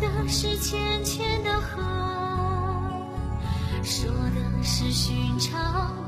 的是浅浅的河，说的是寻常。